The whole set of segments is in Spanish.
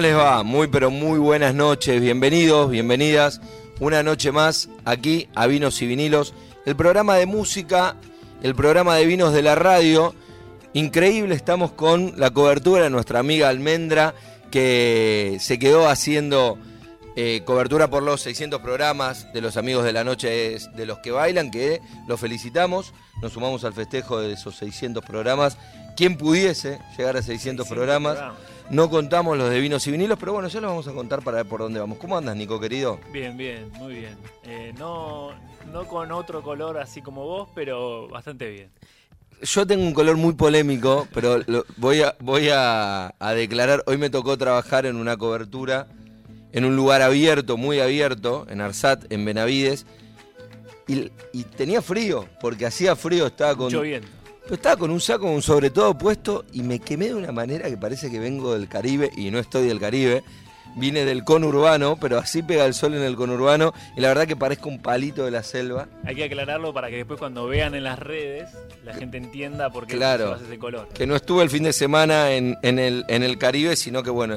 ¿Cómo les va? Muy pero muy buenas noches, bienvenidos, bienvenidas. Una noche más aquí a Vinos y Vinilos, el programa de música, el programa de vinos de la radio. Increíble, estamos con la cobertura de nuestra amiga Almendra, que se quedó haciendo eh, cobertura por los 600 programas de los amigos de la noche de los que bailan, que los felicitamos, nos sumamos al festejo de esos 600 programas. Quien pudiese llegar a 600, programas. No contamos los de vinos y vinilos, pero bueno, ya los vamos a contar para ver por dónde vamos. ¿Cómo andas, Nico, querido? Bien, bien, muy bien. Eh, no, no con otro color así como vos, pero bastante bien. Yo tengo un color muy polémico, pero voy, a, voy a, declarar, hoy me tocó trabajar en una cobertura en un lugar abierto, muy abierto, en Arsat, en Benavides, y, y tenía frío, porque hacía frío, estaba con... Mucho viento estaba con un saco, un sobre todo puesto y me quemé de una manera que parece que vengo del Caribe y no estoy del Caribe. Vine del conurbano, pero así pega el sol en el conurbano y la verdad que parezco un palito de la selva. Hay que aclararlo para que después cuando vean en las redes la gente entienda por qué claro, ese color. Que no estuve el fin de semana en, el, en el Caribe, sino que bueno,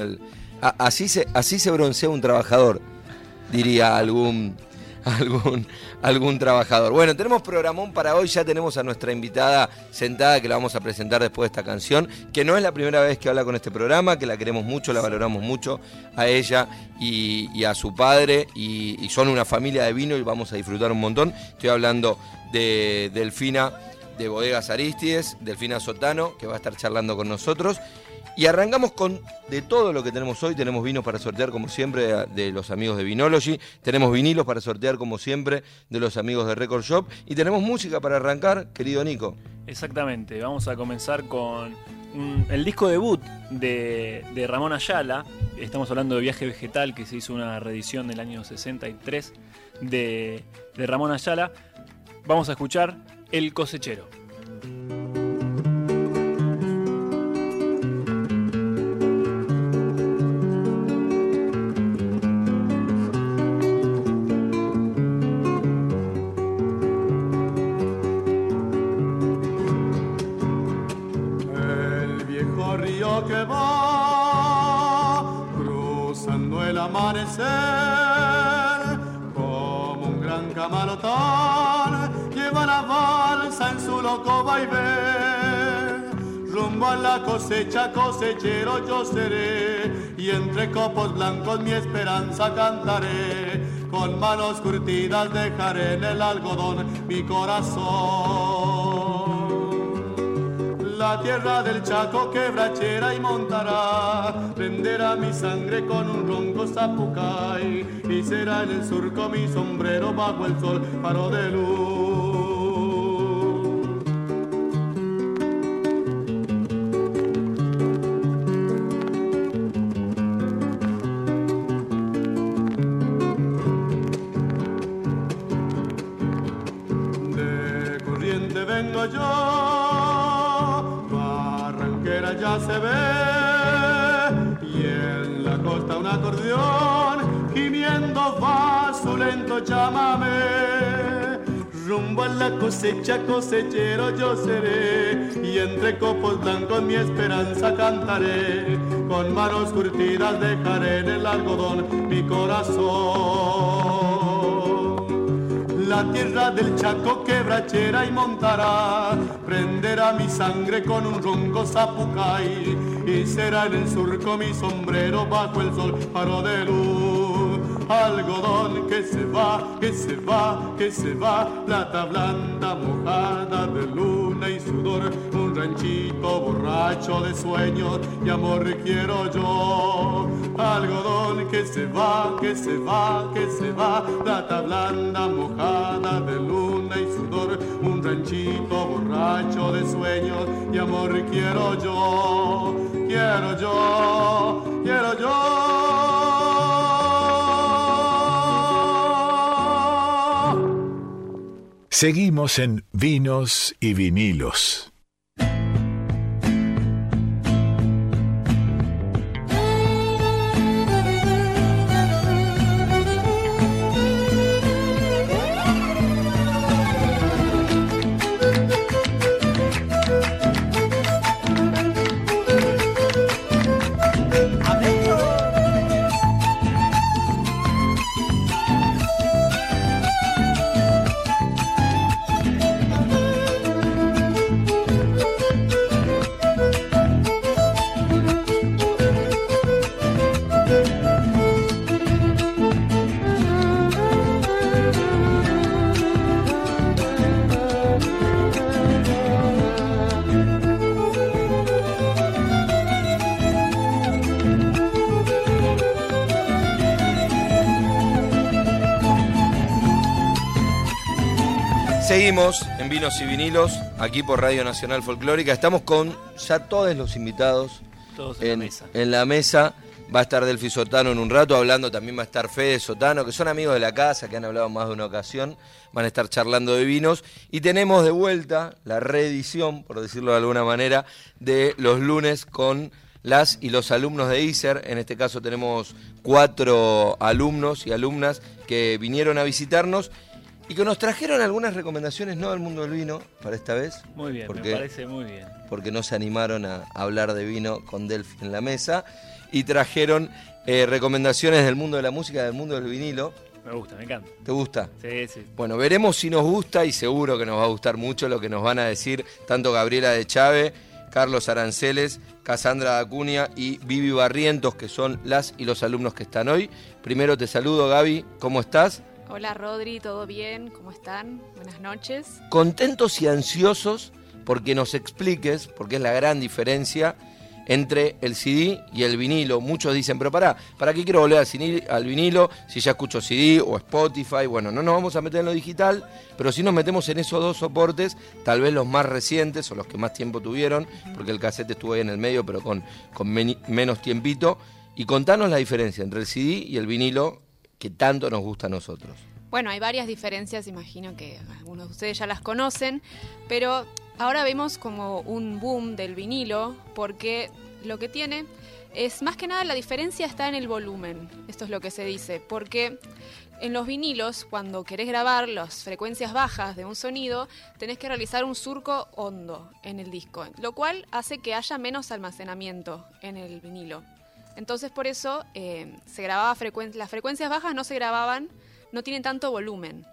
así, se, así se broncea un trabajador, diría algún, algún, algún trabajador. Bueno, tenemos programón para hoy, ya tenemos a nuestra invitada sentada que la vamos a presentar después de esta canción, que no es la primera vez que habla con este programa, que la queremos mucho, la valoramos mucho a ella y, a su padre, y, son una familia de vino y vamos a disfrutar un montón. Estoy hablando de Delfina de Bodegas Aristides, Delfina Sotano, que va a estar charlando con nosotros. Y arrancamos con de todo lo que tenemos hoy. Tenemos vinos para sortear como siempre de los amigos de Vinology. Tenemos vinilos para sortear como siempre de los amigos de Record Shop. Y tenemos música para arrancar, querido Nico. Exactamente. Vamos a comenzar con el disco debut de, Ramón Ayala. Estamos hablando de Viaje Vegetal, que se hizo una reedición del año 63 de, de Ramón Ayala. Vamos a escuchar El cosechero. Rumbo a la cosecha, cosechero yo seré, y entre copos blancos mi esperanza cantaré. Con manos curtidas dejaré en el algodón mi corazón. La tierra del Chaco quebrachera y montará, prenderá mi sangre con un ronco zapucay, y será en el surco mi sombrero bajo el sol, faro de luz. Llámame. Rumbo a la cosecha, cosechero yo seré, y entre copos blancos mi esperanza cantaré. Con manos curtidas dejaré en el algodón mi corazón. La tierra del Chaco quebrachera y montará, prenderá mi sangre con un ronco zapucay, y será en el surco mi sombrero bajo el sol faro de luz algodón que se va, que se va, que se va, plata blanda mojada de luna y sudor, un ranchito borracho de sueños. Y amor quiero yo. Algodón que se va, que se va, que se va, plata blanda mojada de luna y sudor, un ranchito borracho de sueños. Y amor quiero yo, quiero yo. Seguimos en Vinos y Vinilos. Vinilos, aquí por Radio Nacional Folclórica. Estamos con ya todos los invitados Todos en, la mesa. en la mesa. Va a estar Delfi Sotano en un rato, hablando también va a estar Fede Sotano, que son amigos de la casa, que han hablado más de una ocasión. Van a estar charlando de vinos. Y tenemos de vuelta la reedición, por decirlo de alguna manera, de los lunes con las y los alumnos de ISER. En este caso tenemos cuatro alumnos y alumnas que vinieron a visitarnos y que nos trajeron algunas recomendaciones, no del mundo del vino, para esta vez. Muy bien, ¿Por me parece muy bien. porque no se animaron a hablar de vino con Delphi en la mesa y trajeron eh, recomendaciones del mundo de la música, del mundo del vinilo. Me gusta, me encanta. ¿Te gusta? Sí, sí. Bueno, veremos si nos gusta y seguro que nos va a gustar mucho lo que nos van a decir tanto Gabriela de Chávez, Carlos Aranceles, Casandra Acuña y Vivi Barrientos, que son las y los alumnos que están hoy. Primero te saludo, Gaby, ¿cómo estás? Hola Rodri, ¿todo bien? ¿Cómo están? Buenas noches. contentos y ansiosos porque nos expliques, porque es la gran diferencia entre el CD y el vinilo. Muchos dicen, pero pará, ¿para qué quiero volver al, vinilo si ya escucho CD o Spotify? Bueno, no nos vamos a meter en lo digital, pero si nos metemos en esos dos soportes, tal vez los más recientes o los que más tiempo tuvieron, porque el cassette estuvo ahí en el medio, pero con, con menos tiempito. Y contanos la diferencia entre el CD y el vinilo que tanto nos gusta a nosotros. Bueno, hay varias diferencias, imagino que algunos de ustedes ya las conocen, pero ahora vemos como un boom del vinilo porque lo que tiene es más que nada la diferencia está en el volumen. Esto es lo que se dice, porque en los vinilos, cuando querés grabar las frecuencias bajas de un sonido, tenés que realizar un surco hondo en el disco, lo cual hace que haya menos almacenamiento en el vinilo. Entonces por eso eh, se grababa frecuen- las frecuencias bajas no se grababan, no tienen tanto volumen.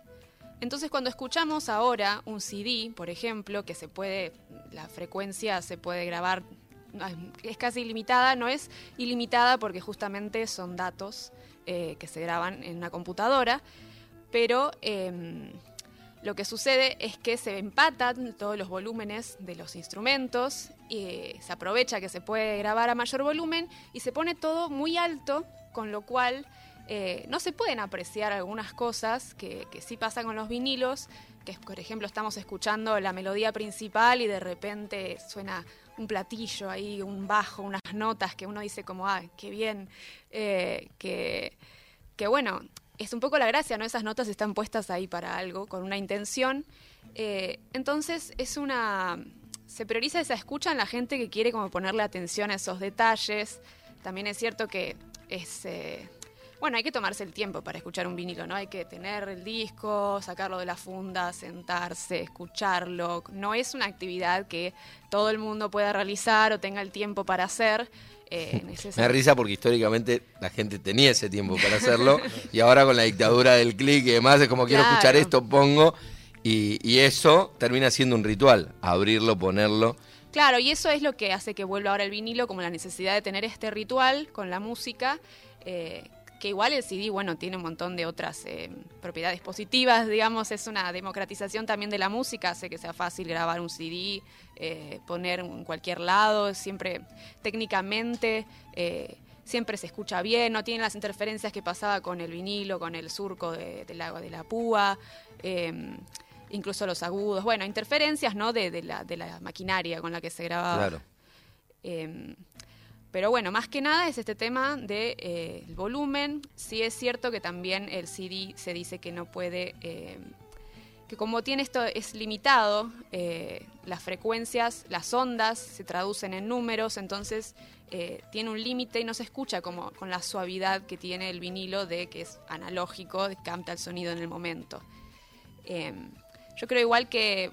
Entonces cuando escuchamos ahora un CD, por ejemplo, que se puede, la frecuencia se puede grabar, es casi ilimitada, no es ilimitada porque justamente son datos eh, que se graban en una computadora, pero em, lo que sucede es que se empatan todos los volúmenes de los instrumentos y se aprovecha que se puede grabar a mayor volumen y se pone todo muy alto, con lo cual eh, no se pueden apreciar algunas cosas que, que sí pasan con los vinilos, que por ejemplo estamos escuchando la melodía principal y de repente suena un platillo ahí, un bajo, unas notas que uno dice como, ah, qué bien, eh, que bueno, es un poco la gracia, ¿no? Esas notas están puestas ahí para algo, con una intención. Eh, entonces es una... Se prioriza esa escucha en la gente que quiere como ponerle atención a esos detalles. También es cierto que es... eh, bueno, hay que tomarse el tiempo para escuchar un vinilo, ¿no? Hay que tener el disco, sacarlo de la funda, sentarse, escucharlo. No es una actividad que todo el mundo pueda realizar o tenga el tiempo para hacer. Eh, Me da risa porque históricamente la gente tenía ese tiempo para hacerlo y ahora con la dictadura del clic y demás es como quiero Claro. escuchar esto, pongo y, y eso termina siendo un ritual, abrirlo, ponerlo. Claro, y eso es lo que hace que vuelva ahora el vinilo, como la necesidad de tener este ritual con la música, eh, que igual el CD, bueno, tiene un montón de otras eh, propiedades positivas, digamos, es una democratización también de la música, hace que sea fácil grabar un CD, eh, poner en cualquier lado, siempre técnicamente... Eh, siempre se escucha bien, no tiene las interferencias que pasaba con el vinilo, con el surco de, la, de la púa, incluso los agudos, bueno, interferencias ¿no? de, la, de la maquinaria con la que se grababa. Claro. Em, pero bueno, más que nada es este tema del de, eh, volumen. Sí es cierto que también el CD se dice que no puede, eh, que como tiene esto es limitado, eh, las frecuencias, las ondas se traducen en números, entonces tiene un límite y no se escucha como con la suavidad que tiene el vinilo de que es analógico, capta el sonido en el momento. yo creo igual que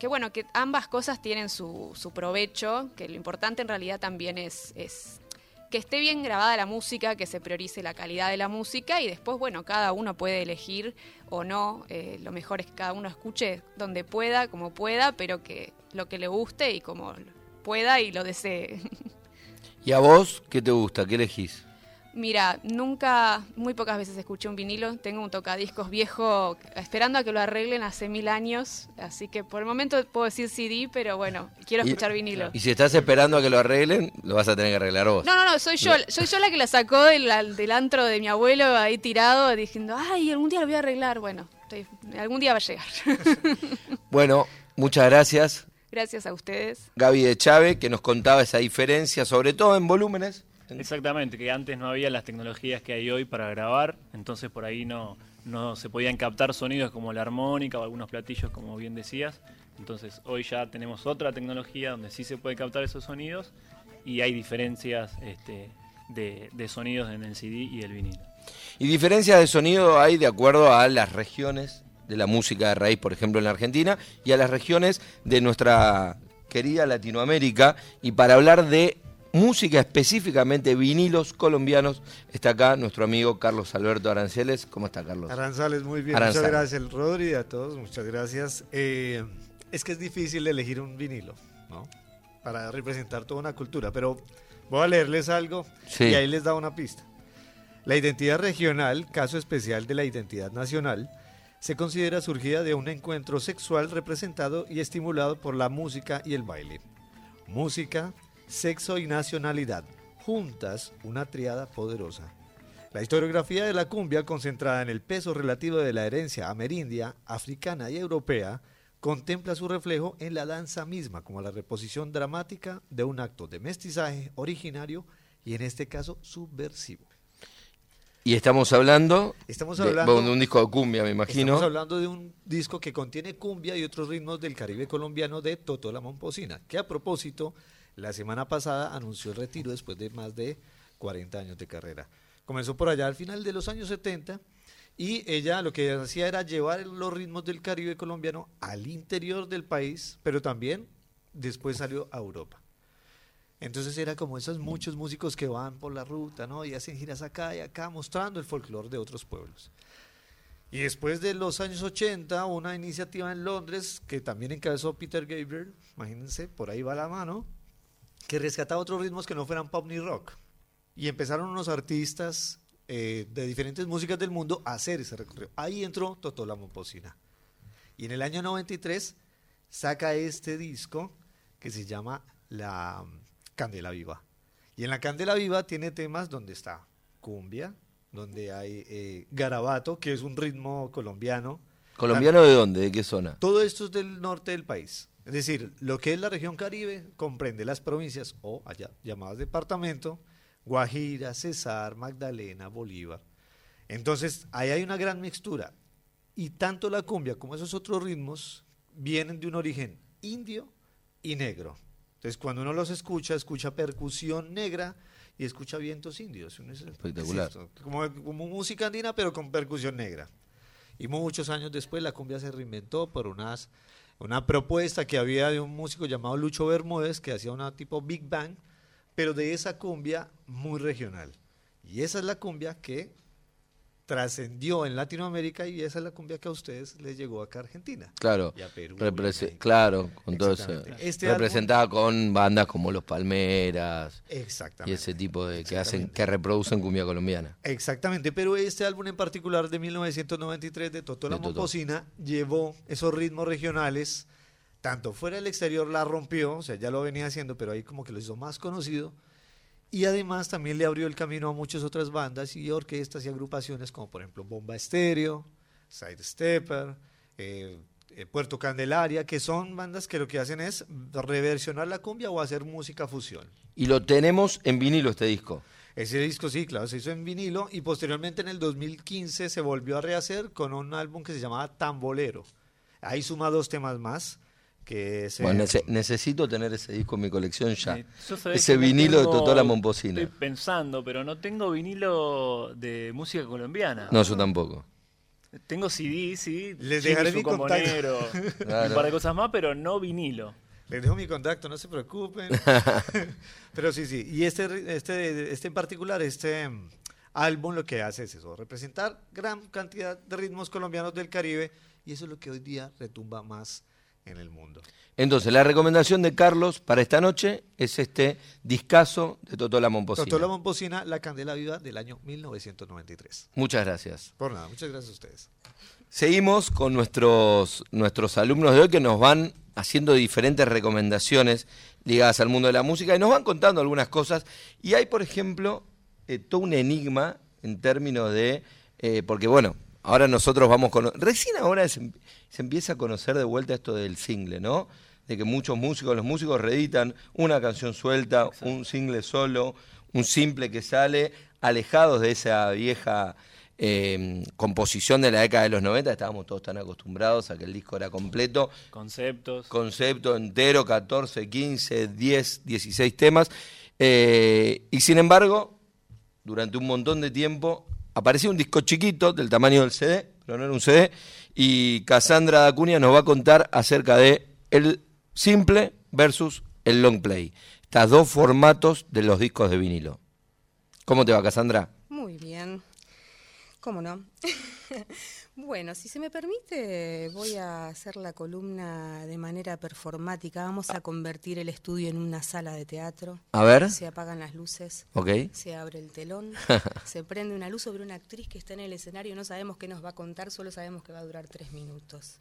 que bueno, que ambas cosas tienen su, su provecho, que lo importante en realidad también es, es que esté bien grabada la música, que se priorice la calidad de la música y después, bueno, cada uno puede elegir o no. Eh, lo mejor es que cada uno escuche donde pueda, como pueda, pero que lo que le guste y como pueda y lo desee. ¿Y a vos qué te gusta? ¿Qué elegís? Mira, nunca, muy pocas veces escuché un vinilo. Tengo un tocadiscos viejo esperando a que lo arreglen hace mil años. Así que por el momento puedo decir CD, pero bueno, quiero escuchar vinilo. Y si estás esperando a que lo arreglen, lo vas a tener que arreglar vos. No, no, no, soy yo, soy yo la que la sacó del, del antro de mi abuelo ahí tirado, diciendo, ay, algún día lo voy a arreglar. Bueno, algún día va a llegar. bueno, muchas gracias. Gracias a ustedes. Gaby de Chávez, que nos contaba esa diferencia, sobre todo en volúmenes Exactamente, que antes no había las tecnologías que hay hoy para grabar, entonces por ahí no, no se podían captar sonidos como la armónica o algunos platillos, como bien decías. Entonces hoy ya tenemos otra tecnología donde sí se puede captar esos sonidos y hay diferencias este, de, sonidos en el CD y el vinilo. Y diferencias de sonido hay de acuerdo a las regiones de la música de raíz, por ejemplo, en la Argentina, y a las regiones de nuestra querida Latinoamérica. Y para hablar de música, específicamente vinilos colombianos, está acá nuestro amigo Carlos Alberto Aranceles. ¿Cómo está, Carlos? Aranceles, muy bien. Muchas gracias, Rodri, a todos, muchas gracias. Eh, es que es difícil elegir un vinilo, ¿no? Para representar toda una cultura, pero voy a leerles algo y ahí les da una pista. La identidad regional, caso especial de la identidad nacional, se considera surgida de un encuentro sexual representado y estimulado por la música y el baile. Música, sexo y nacionalidad, juntas una triada poderosa. La historiografía de la cumbia, concentrada en el peso relativo de la herencia amerindia, africana y europea, contempla su reflejo en la danza misma como la reposición dramática de un acto de mestizaje originario y en este caso subversivo. Y estamos hablando, estamos hablando de, un disco de cumbia, me imagino. Estamos hablando de un disco que contiene cumbia y otros ritmos del Caribe colombiano de Toto la Momposina, que a propósito la semana pasada anunció el retiro después de más de 40 años de carrera. Comenzó por allá al final de los años 70 y ella lo que hacía era llevar los ritmos del Caribe colombiano al interior del país, pero también después salió a Europa. Entonces era como esos muchos músicos que van por la ruta, ¿no? Y hacen giras acá y acá mostrando el folclore de otros pueblos. Y después de los años 80, una iniciativa en Londres que también encabezó Peter Gabriel, imagínense, por ahí va la mano, que rescataba otros ritmos que no fueran pop ni rock. Y empezaron unos artistas eh, de diferentes músicas del mundo a hacer ese recorrido. Ahí entró Totó la Momposina. Y en el año 93 saca este disco que se llama La Candela Viva. Y en la Candela Viva tiene temas donde está cumbia, donde hay eh, garabato, que es un ritmo colombiano. ¿Colombiano de dónde? ¿De qué zona? Todo esto es del norte del país. Es decir, lo que es la región Caribe comprende las provincias o allá llamadas departamento, Guajira, Cesar, Magdalena, Bolívar. Entonces, ahí hay una gran mixtura. Y tanto la cumbia como esos otros ritmos vienen de un origen indio y negro. Entonces, cuando uno los escucha, escucha percusión negra y escucha vientos indios. Espectacular. como, como música andina, pero con percusión negra. Y muchos años después la cumbia se reinventó por unas una propuesta que había de un músico llamado Lucho Bermúdez que hacía una tipo Big Bang, pero de esa cumbia muy regional. Y esa es la cumbia que trascendió en Latinoamérica y esa es la cumbia que a ustedes les llegó acá a Argentina. Claro, Y a Perú, represe- y a México. claro, con todo eso. Este representada con bandas como Los Palmeras y Exactamente. ese tipo de que hacen, que reproducen cumbia colombiana. Exactamente, pero este álbum en particular de 1993 de Totó la. Momposina llevó esos ritmos regionales, tanto fuera del exterior la rompió, o sea, ya lo venía haciendo, pero ahí como que lo hizo más conocido. Y además también le abrió el camino a muchas otras bandas y orquestas y agrupaciones, como por ejemplo Bomba Estéreo, Side Stepper, eh, eh, Puerto Candelaria, que son bandas que lo que hacen es reversionar la cumbia o hacer música fusión. Y lo tenemos en vinilo este disco. Ese disco sí, claro, se hizo en vinilo y posteriormente en el 2015 se volvió a rehacer con un álbum que se llamaba Tambolero. Ahí suma dos temas más, que es... Bueno, nece- necesito tener ese disco en mi colección ya. Eh, Ese vinilo de tengo- Totó la Momposina. Estoy pensando, pero no tengo vinilo de música colombiana. No, yo tampoco. Tengo CD, sí. Les dejaré mi contacto. Claro. un par de cosas más, pero no vinilo. Les dejo mi contacto, no se preocupen. Pero sí, sí. Y este, este, este en particular, este álbum lo que hace es eso, representar gran cantidad de ritmos colombianos del Caribe y eso es lo que hoy día retumba más en el mundo. Entonces, la recomendación de Carlos para esta noche es este discazo de Totó la Momposina. Totó la Momposina, La Candela Viva del año 1993. Muchas gracias. Por nada, muchas gracias a ustedes. Seguimos con nuestros, nuestros alumnos de hoy que nos van haciendo diferentes recomendaciones ligadas al mundo de la música y nos van contando algunas cosas. Y hay, por ejemplo, eh, todo un enigma en términos de, eh, porque bueno, ahora nosotros vamos con... Recién ahora se, se empieza a conocer de vuelta esto del single, ¿no? De que muchos músicos, los músicos reeditan una canción suelta, un single solo, un simple que sale, alejados de esa vieja eh, composición de la década de los 90, estábamos todos tan acostumbrados a que el disco era completo, Conceptos. concepto entero, 14, 15, 10, 16 temas. Eh, y sin embargo, durante un montón de tiempo aparecía un disco chiquito del tamaño del CD, pero no era un CD, y Cassandra Dacunia nos va a contar acerca de el simple versus el long play. Estos dos formatos de los discos de vinilo. ¿Cómo te va, Cassandra? Muy bien. ¿Cómo no? bueno, si se me permite, voy a hacer la columna de manera performática. Vamos a convertir el estudio en una sala de teatro. A ver. Se apagan las luces, Ok. se abre el telón, se prende una luz sobre una actriz que está en el escenario. No sabemos qué nos va a contar, solo sabemos que va a durar tres minutos.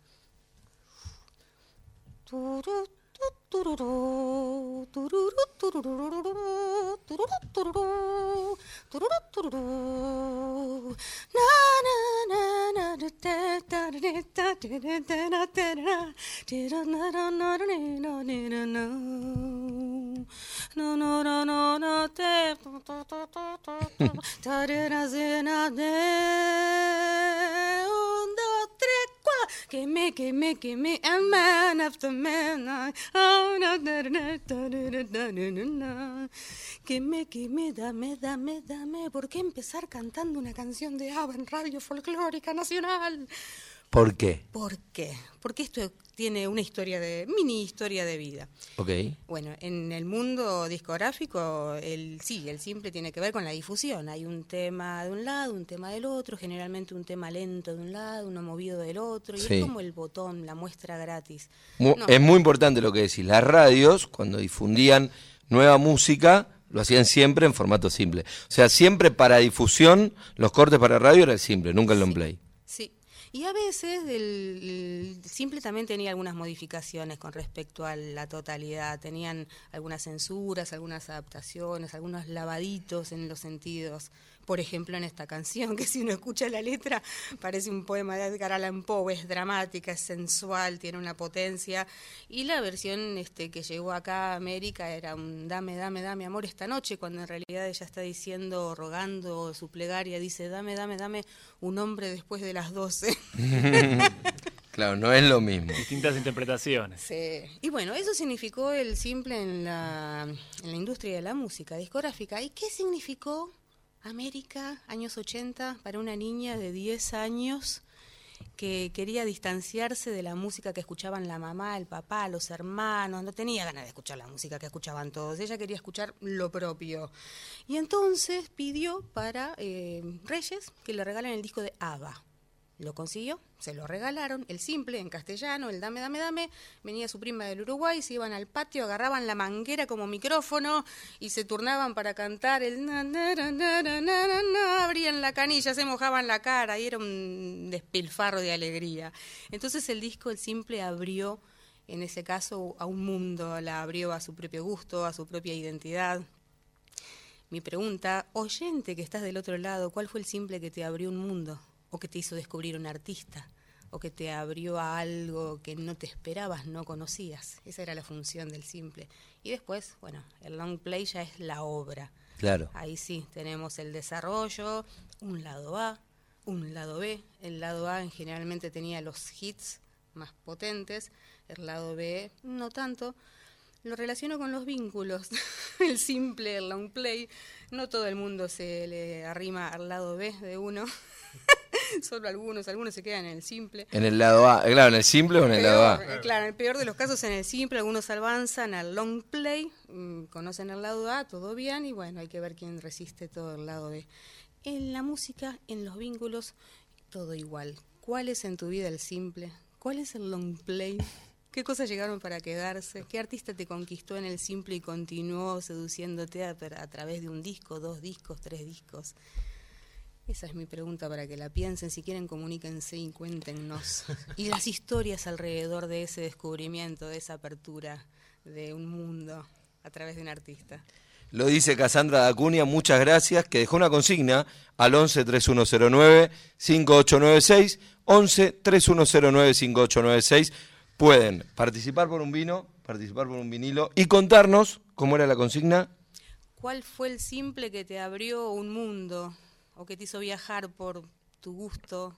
トゥルルトゥルルトゥルルルルトゥルルトなロトロなトなロナナナナルテタルなタテレテラテラテラナラナルネナネラナナナラナナテタタタタタタレなゼなデ quemé, quemé, quemé, a man after man. Oh, no, no, no, Quemé, quemé, dame, dame, dame. ¿Por qué empezar cantando una canción de ABBA en radio folclórica nacional? ¿Por qué? ¿Por qué? Porque esto tiene una historia de, mini historia de vida. Ok. Bueno, en el mundo discográfico, el, sí, el simple tiene que ver con la difusión. Hay un tema de un lado, un tema del otro, generalmente un tema lento de un lado, uno movido del otro, y Sí. es como el botón, la muestra gratis. Mu- No. Es muy importante lo que decís. Las radios, cuando difundían nueva música, lo hacían siempre en formato simple. O sea, siempre para difusión, los cortes para radio era el simple, nunca el long play. Y a veces el simple también tenía algunas modificaciones con respecto a la totalidad. Tenían algunas censuras, algunas adaptaciones, algunos lavaditos en los sentidos. Por ejemplo, en esta canción, que si uno escucha la letra, parece un poema de Edgar Allan Poe, es dramática, es sensual, tiene una potencia. Y la versión este, que llegó acá a América era un dame, dame, dame amor esta noche, cuando en realidad ella está diciendo, rogando su plegaria, dice, dame, dame, dame un hombre después de las 12. Claro, no es lo mismo. Distintas interpretaciones. Sí. Y bueno, eso significó el simple en la, en la industria de la música discográfica. ¿Y qué significó América, años 80, para una niña de 10 años que quería distanciarse de la música que escuchaban la mamá, el papá, los hermanos, no tenía ganas de escuchar la música que escuchaban todos, ella quería escuchar lo propio. Y entonces pidió para eh, Reyes que le regalen el disco de ABBA. Lo consiguió, se lo regalaron, el simple en castellano, el dame, dame, dame. Venía su prima del Uruguay, se iban al patio, agarraban la manguera como micrófono y se turnaban para cantar el na, na, na, na, na, na, na, abrían la canilla, se mojaban la cara y era un despilfarro de alegría. Entonces el disco, el simple, abrió, en ese caso, a un mundo, la abrió a su propio gusto, a su propia identidad. Mi pregunta, oyente que estás del otro lado, ¿cuál fue el simple que te abrió un mundo? O que te hizo descubrir un artista, o que te abrió a algo que no te esperabas, no conocías. Esa era la función del simple. Y después, bueno, el long play ya es la obra. Claro. Ahí sí, tenemos el desarrollo, un lado A, un lado B. El lado A generalmente tenía los hits más potentes, el lado B no tanto. Lo relaciono con los vínculos, el simple, el long play. No todo el mundo se le arrima al lado B de uno. Solo algunos, algunos se quedan en el simple. En el lado A, eh, claro, en el simple o en el lado A. Eh, claro, en el peor de los casos en el simple, algunos avanzan al long play, mm, conocen el lado A, todo bien, y bueno, hay que ver quién resiste todo el lado B. En la música, en los vínculos, todo igual. ¿Cuál es en tu vida el simple? ¿Cuál es el long play? ¿Qué cosas llegaron para quedarse? ¿Qué artista te conquistó en el simple y continuó seduciéndote a, a través de un disco, dos discos, tres discos? Esa es mi pregunta para que la piensen. Si quieren, comuníquense y cuéntenos. Y las historias alrededor de ese descubrimiento, de esa apertura de un mundo a través de un artista. Lo dice Casandra Dacunia, muchas gracias, que dejó una consigna al 11 3109 5896, 11 3109 5896. Pueden participar por un vino, participar por un vinilo y contarnos cómo era la consigna. ¿Cuál fue el simple que te abrió un mundo o que te hizo viajar por tu gusto,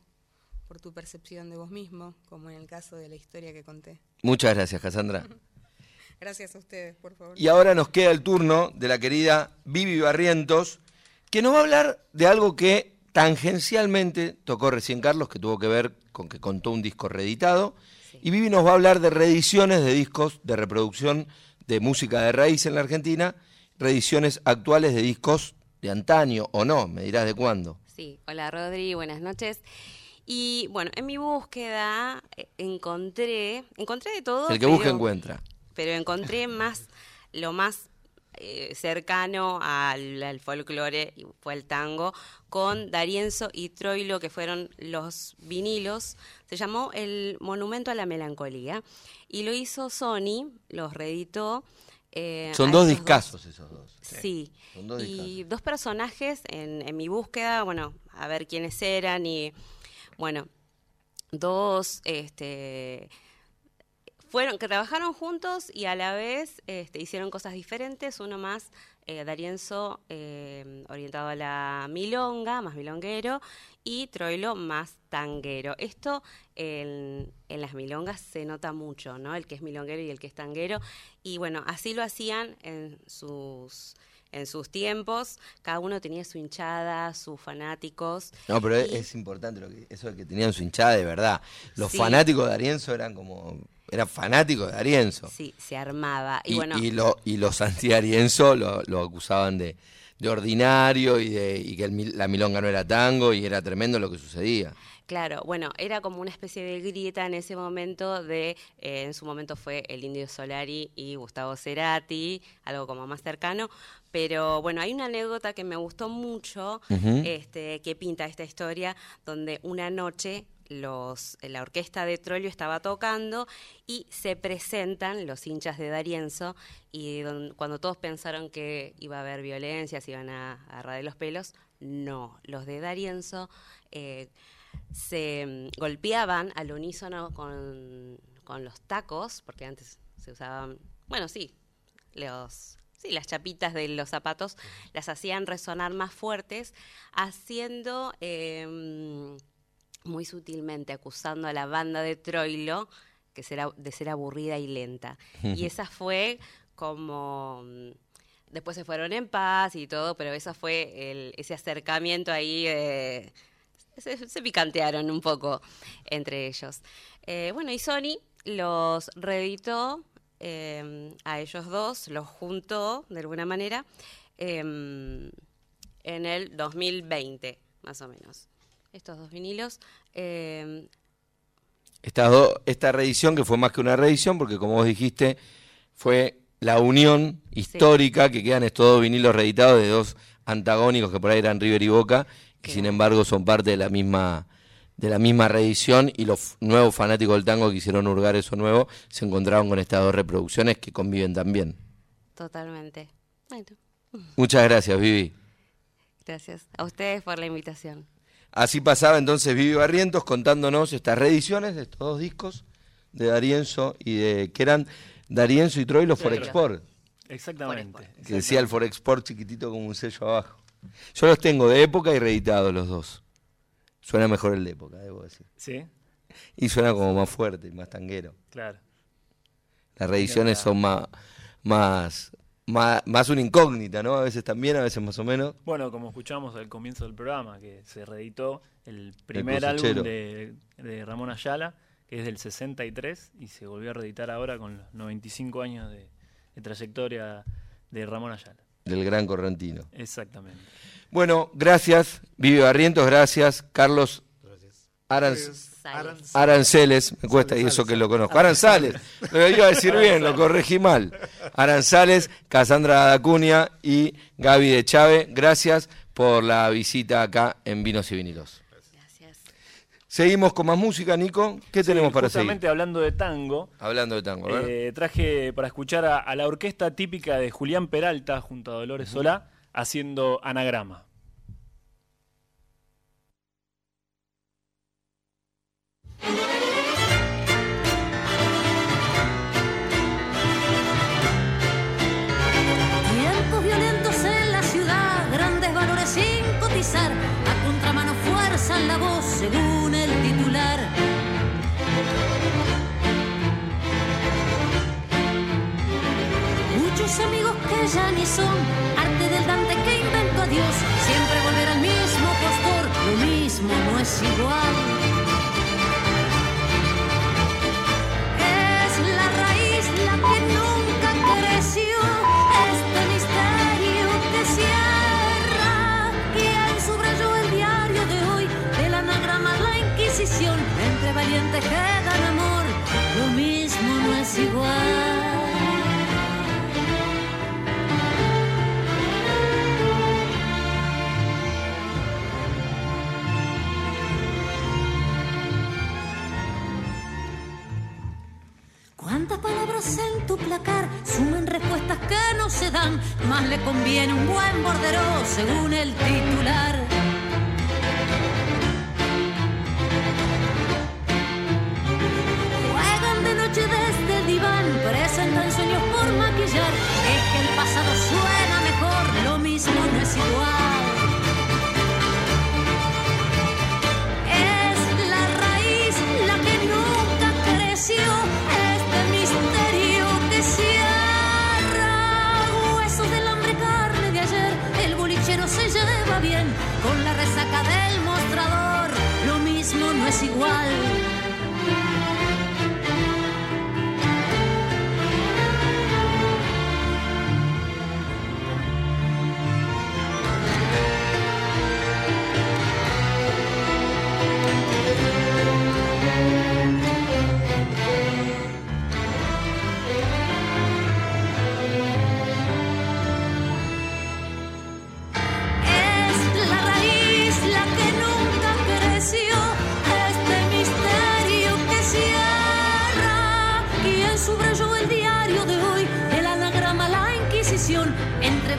por tu percepción de vos mismo, como en el caso de la historia que conté? Muchas gracias, Casandra. Gracias a ustedes, por favor. Y ahora nos queda el turno de la querida Vivi Barrientos, que nos va a hablar de algo que tangencialmente tocó recién Carlos, que tuvo que ver con que contó un disco reeditado. Sí. Y Vivi nos va a hablar de reediciones de discos de reproducción de música de raíz en la Argentina, reediciones actuales de discos de antaño o no, me dirás de cuándo. Sí, hola Rodri, buenas noches. Y bueno, en mi búsqueda eh, encontré, encontré de todo. El que pero- busca encuentra. Pero encontré más, lo más eh, cercano al, al folclore, fue el tango, con Darienzo y Troilo, que fueron los vinilos. Se llamó El Monumento a la Melancolía. Y lo hizo Sony, los reeditó. Eh, Son dos discazos esos dos. Sí. Dos y dos personajes en, en mi búsqueda, bueno, a ver quiénes eran y, bueno, dos, este, fueron, que trabajaron juntos y a la vez este, hicieron cosas diferentes, uno más, eh, Darienzo, eh, orientado a la milonga, más milonguero, y Troilo más tanguero. Esto en, en las milongas se nota mucho, ¿no? El que es milonguero y el que es tanguero. Y bueno, así lo hacían en sus en sus tiempos, cada uno tenía su hinchada, sus fanáticos. No, pero es, Y- es importante lo que, eso de que tenían su hinchada de verdad. Los Sí. fanáticos de Arienzo eran como. eran fanáticos de Arienzo. Sí, se armaba. Y, Y, bueno, y lo- y los anti-Arienzo lo, lo acusaban de, de ordinario y, de, y que el la milonga no era tango y era tremendo lo que sucedía. Claro, bueno, era como una especie de grieta en ese momento de, eh, en su momento fue el Indio Solari y Gustavo Cerati, algo como más cercano, pero bueno, hay una anécdota que me gustó mucho, este, que pinta esta historia, donde una noche los, la orquesta de Troilo estaba tocando y se presentan los hinchas de Darienzo y don- cuando todos pensaron que iba a haber violencia, se iban a agarrar de los pelos, no, los de Darienzo eh, se mm, golpeaban al unísono con, con los tacos, porque antes se usaban, bueno, sí, los, sí, las chapitas de los zapatos las hacían resonar más fuertes, haciendo eh, mm, muy sutilmente, acusando a la banda de Troilo que será, de ser aburrida y lenta. Y esa fue como... Después se fueron en paz y todo, pero esa fue el, ese acercamiento ahí, eh, se, se picantearon un poco entre ellos. Eh, bueno, y Sony los reeditó eh, a ellos dos, los juntó de alguna manera em, en el 2020, más o menos. Estos dos vinilos. em, Esta, do- esta reedición, que fue más que una reedición, porque como vos dijiste, fue la unión histórica que quedan estos dos vinilos reeditados de dos antagónicos que por ahí eran River y Boca, Claro. sin embargo son parte de la misma de la misma reedición y los nuevos fanáticos del tango que quisieron hurgar eso nuevo se encontraron con estas dos reproducciones que conviven también. totalmente. Bueno, Muchas gracias, Vivi. gracias a ustedes por la invitación. Así pasaba entonces Vivi Barrientos contándonos estas reediciones de estos dos discos de Darienzo y de que eran Darienzo y Troy los Sí, Forexport, Exactamente. que decía el Forexport chiquitito como un sello abajo. Yo los tengo de época y reeditados los dos. Suena mejor el de época, debo decir. Sí, Y suena como más fuerte y más tanguero. claro. Las reediciones son más, más, más, más una incógnita, ¿no? A veces también, a veces más o menos. Bueno, como escuchamos al comienzo del programa, que se reeditó el primer álbum de, de Ramón Ayala, que es del 63, y se volvió a reeditar ahora con los 95 años de, de trayectoria de Ramón Ayala. Del gran correntino. Exactamente. Bueno, gracias, Vivi Barrientos, gracias, Carlos Aranz-. Aranceles, me cuesta y eso que lo conozco. Aranzales, lo iba a decir bien, lo corregí mal. Aranzales, Casandra Dacunia y Gaby de Chávez, gracias por la visita acá en Vinos y Vinilos. Gracias. Seguimos con más música, Nico. ¿Qué tenemos para seguir? Justamente hablando de tango, Hablando de tango, eh, traje para escuchar a, a la orquesta típica de Julián Peralta junto a Dolores Solá haciendo anagrama. Tiempos violentos en la ciudad, grandes valores sin cotizar, a contramano fuerza en la voz según el titular. Muchos amigos que ya ni son, arte del Dante que inventó Dios,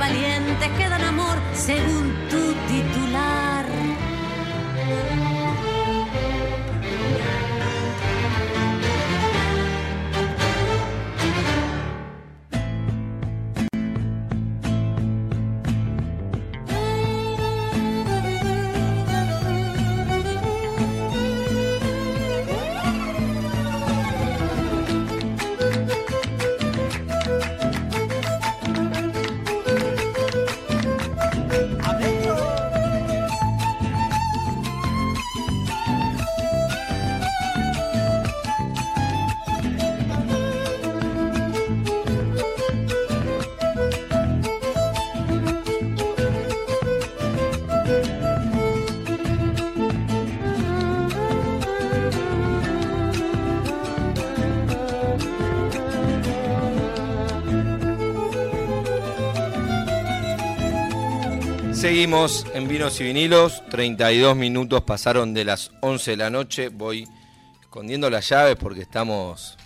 valientes que dan amor Seguimos en Vinos y Vinilos, 32 minutos pasaron de las 11 de la noche, voy escondiendo las llaves porque estamos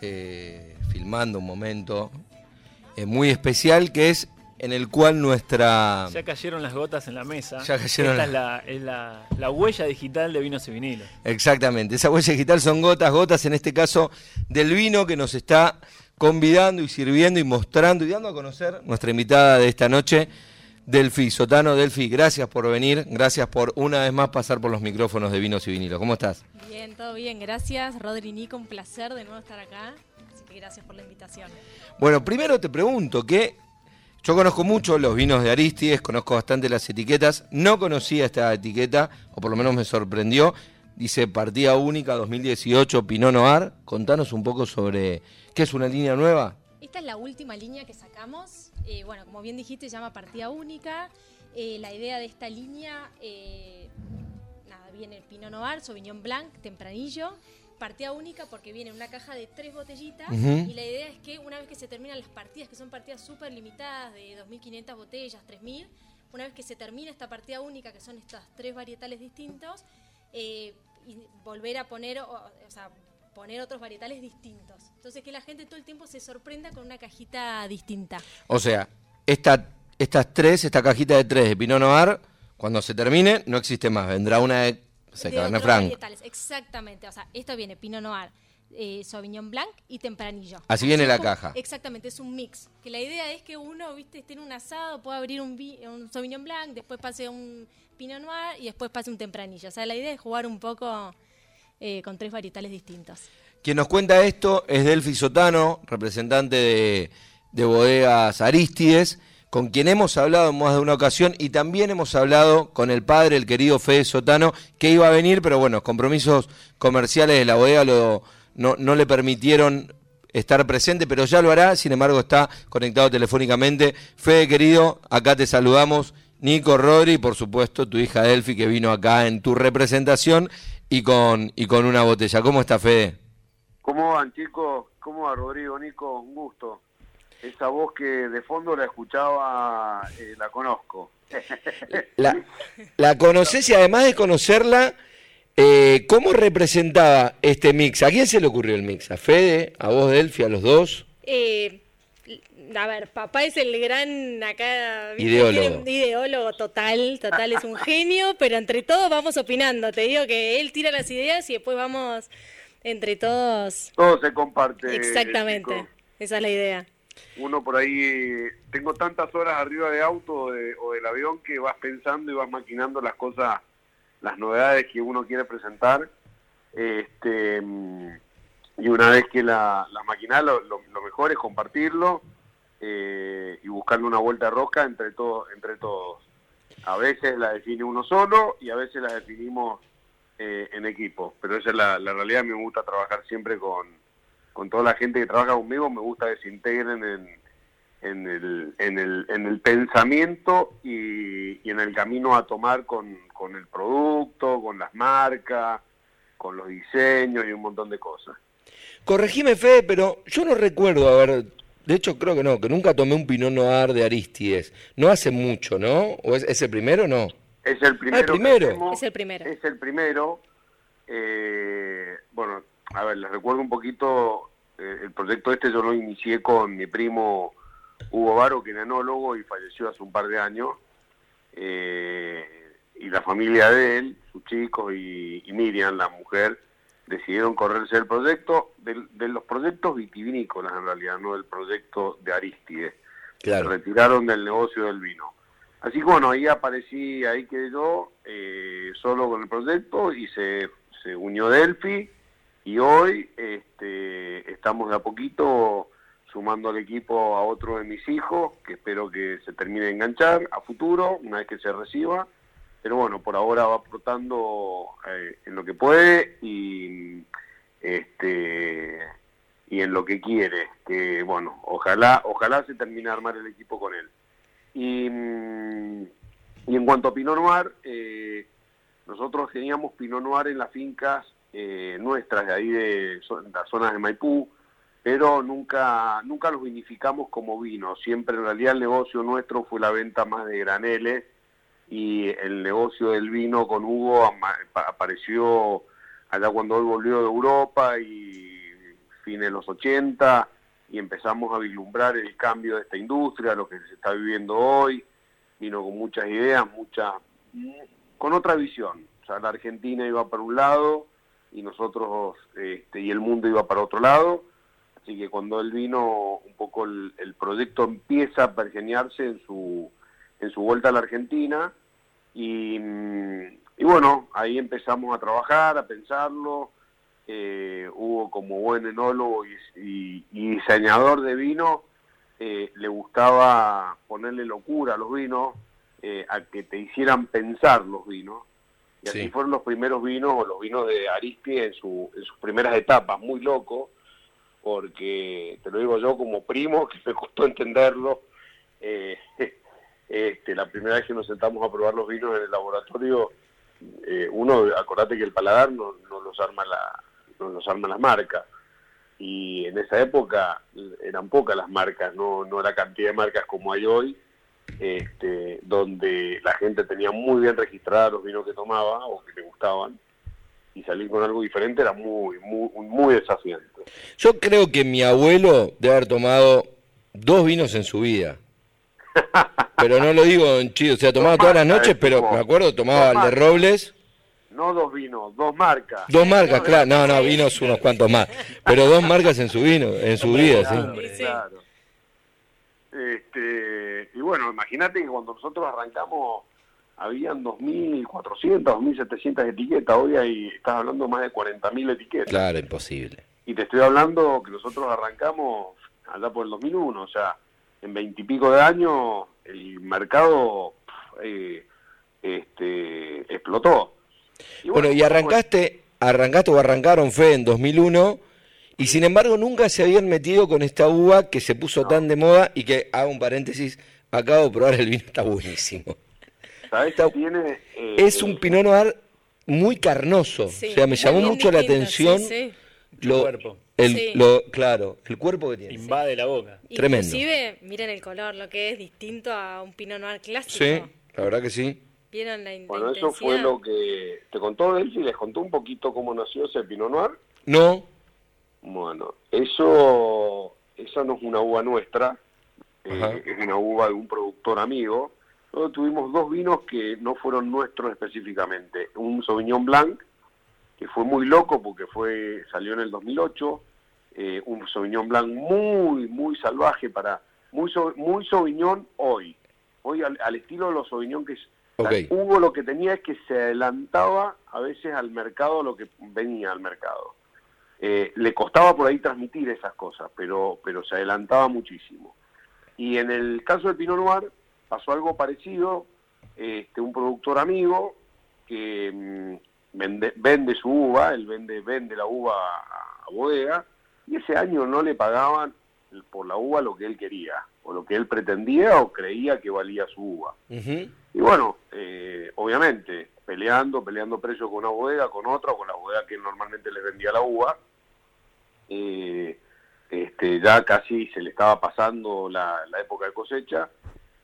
eh, filmando un momento eh, muy especial que es en el cual nuestra... Ya cayeron las gotas en la mesa. Ya cayeron Esta es, la, es la, la huella digital de vinos y vinilos. Exactamente, esa huella digital son gotas, gotas en este caso del vino que nos está convidando y sirviendo y mostrando y dando a conocer nuestra invitada de esta noche, Delfi Sotano. Delfi, gracias por venir, gracias por una vez más pasar por los micrófonos de vinos y vinilos. ¿Cómo estás? Bien, todo bien, gracias. Rodri Nico, un placer de nuevo estar acá. Así que gracias por la invitación. Bueno, primero te pregunto que yo conozco mucho los vinos de Aristides, conozco bastante las etiquetas, no conocía esta etiqueta, o por lo menos me sorprendió. Dice partida única 2018 Pinot Noir. Contanos un poco sobre qué es una línea nueva. Esta es la última línea que sacamos. Eh, bueno, como bien dijiste, se llama partida única. Eh, la idea de esta línea, eh, nada, viene Pinot Noir, Sauvignon Blanc, Tempranillo. Partida única porque viene una caja de tres botellitas y la idea es que una vez que se terminan las partidas, que son partidas súper limitadas de 2.500 botellas, 3.000, una vez que se termina esta partida única, que son estos tres varietales distintos, eh, y volver a poner, o, o sea, poner otros varietales distintos. Entonces que la gente todo el tiempo se sorprenda con una cajita distinta. O sea, esta, estas tres, esta cajita de tres de Pinot Noir, cuando se termine, no existe más. Vendrá una de, no sé, de Cabernet Franc. varietales, exactamente. O sea, esto viene Pinot Noir, eh, Sauvignon Blanc y Tempranillo. Así viene la caja. Exactamente, es un mix. Que la idea es que uno, viste, esté en un asado, pueda abrir un, un Sauvignon Blanc, después pase un Pinot Noir y después pase un Tempranillo. O sea, la idea es jugar un poco eh, con tres varietales distintos. Quien nos cuenta esto es Delfi Sotano, representante de, de bodegas Aristides, con quien hemos hablado en más de una ocasión y también hemos hablado con el padre, el querido Fede Sotano, que iba a venir, pero bueno, compromisos comerciales de la bodega no, no le permitieron estar presente, pero ya lo hará, sin embargo está conectado telefónicamente. Fede, querido, acá te saludamos. Nico Rodri, por supuesto, tu hija Delfi, que vino acá en tu representación y con, y con una botella. ¿Cómo está, Fede? ¿Cómo van, chicos? ¿Cómo va, Rodrigo, Nico? Un gusto. Esa voz que de fondo la escuchaba, eh, la conozco. La, la conoces y además de conocerla, eh, ¿cómo representaba este mix? ¿A quién se le ocurrió el mix? ¿A Fede? ¿A vos, Delphi? ¿A los dos? Eh, a ver, papá es el gran acá. Ideólogo. Ideólogo total, total es un genio, pero entre todos vamos opinando. Te digo que él tira las ideas y después vamos entre todos. Todo se comparte. Exactamente, esa es la idea. Uno por ahí, tengo tantas horas arriba de auto o, de- o del avión que vas pensando y vas maquinando las cosas, las novedades que uno quiere presentar. Este, mm, y una vez que la, la maquinás, lo, lo- lo mejor es compartirlo eh, y buscarle una vuelta de rosca entre, todo, entre todos. A veces la define uno solo y a veces la definimos eh, en equipo, pero esa es la, la realidad. A mí me gusta trabajar siempre con, con toda la gente que trabaja conmigo, me gusta que se integren en, en, el, en, el, en el pensamiento y, y en el camino a tomar con, con el producto, con las marcas, con los diseños y un montón de cosas. Corregime, Fede, pero yo no recuerdo haber... De hecho, creo que no, que nunca tomé un Pinot Noir de Aristides. No hace mucho, ¿no? ¿O es, es el primero o no? Es el primero. que primero. hacemos, Es el primero. Es el primero. Eh, bueno, a ver, les recuerdo un poquito, eh, el proyecto este yo lo inicié con mi primo Hugo Varo, que es enólogo y falleció hace un par de años. Eh, y la familia de él, sus chicos y, y Miriam, la mujer, decidieron correrse el proyecto, del- de, los proyectos vitivinícolas en realidad, no del proyecto de Aristides. Se retiraron del negocio del vino. Así que bueno, ahí aparecí, ahí quedé yo, eh, solo con el proyecto y se, se unió Delphi y hoy este, estamos de a poquito sumando al equipo a otro de mis hijos, que espero que se termine de enganchar a futuro, una vez que se reciba. Pero bueno, por ahora va aportando eh, en lo que puede y este y en lo que quiere, que bueno, ojalá, ojalá se termine de armar el equipo con él. Y, mm, y en cuanto a Pinot Noir, eh, nosotros teníamos Pinot Noir en las fincas eh, nuestras de ahí de las zonas de Maipú, pero nunca, nunca los vinificamos como vino. Siempre en realidad el negocio nuestro fue la venta más de graneles y el negocio del vino con Hugo apareció allá cuando él volvió de Europa y fines de los 80 y empezamos a vislumbrar el cambio de esta industria, lo que se está viviendo hoy, vino con muchas ideas, muchas con otra visión. O sea, la Argentina iba para un lado y nosotros este, y el mundo iba para otro lado. Así que cuando él vino, un poco el, el proyecto empieza a pergeñarse en su, en su vuelta a la Argentina. Y, y bueno, ahí empezamos a trabajar, a pensarlo. Eh, Hugo, como buen enólogo y, y- y diseñador de vino, eh, le gustaba ponerle locura a los vinos, eh, a que te hicieran pensar los vinos. Y así Sí. fueron los primeros vinos, o los vinos de Arispe en, su, en sus primeras etapas, muy loco, porque te lo digo yo como primo, que me costó entenderlo. eh, este, la primera vez que nos sentamos a probar los vinos en el laboratorio, eh, uno, acordate que el paladar no, los arma la, no los arma las marcas. Y en esa época eran pocas las marcas, no, no la cantidad de marcas como hay hoy, este, donde la gente tenía muy bien registrados los vinos que tomaba o que le gustaban, y salir con algo diferente era muy, muy, muy desafiante. Yo creo que mi abuelo debe haber tomado dos vinos en su vida. Pero no lo digo en chido, o sea, tomaba todas las noches, pero me acuerdo, tomaba el de Robles, No dos vinos, dos marcas. dos marcas, claro, no, no, vinos unos cuantos más, pero dos marcas en su vino, en su vida, sí. Claro. Este, y bueno, imagínate que cuando nosotros arrancamos habían 2.400, 2.700 etiquetas, hoy hay, estás hablando más de 40.000 etiquetas. Claro, imposible. Y te estoy hablando que nosotros arrancamos allá por el 2001, o sea, en veintipico de años el mercado eh, este, explotó. Bueno, y arrancaste, arrancaste o arrancaron Fe en 2001 y sin embargo nunca se habían metido con esta uva que se puso tan de moda y que, hago un paréntesis, acabo de probar el vino, está buenísimo. ¿Sabes tiene? Eh, Es un Pinot Noir muy carnoso, Sí, o sea, me llamó mucho la atención. sí, sí. Lo, El Sí. lo- claro, el cuerpo que tiene. Invade la boca. Tremendo. Inclusive, miren el color, lo que es distinto a un Pinot Noir clásico. Sí, la verdad que sí. ¿Vieron la, Bueno, eso fue lo que te contó y les contó un poquito cómo nació ese Pinot Noir. No, Bueno, eso, esa no es una uva nuestra, eh, es una uva de un productor amigo. Nosotros tuvimos dos vinos que no fueron nuestros específicamente. Un Sauvignon Blanc, que fue muy loco porque fue salió en el 2008. Eh, un Sauvignon Blanc muy, muy salvaje para... Muy, muy Sauvignon hoy. Hoy al, al estilo de los Sauvignon que es... Hugo lo que tenía es que se adelantaba a veces al mercado lo que venía al mercado. Eh, le costaba por ahí transmitir esas cosas, pero, pero se adelantaba muchísimo. Y en el caso del Pinot Noir pasó algo parecido, este, un productor amigo que mm, vende, vende su uva, él vende, vende la uva a, a bodega, y ese año no le pagaban por la uva lo que él quería, o lo que él pretendía o creía que valía su uva. Y bueno, eh, obviamente, peleando, peleando precios con una bodega, con otra, o con la bodega que normalmente les vendía la uva, eh, este, ya casi se le estaba pasando la, la época de cosecha,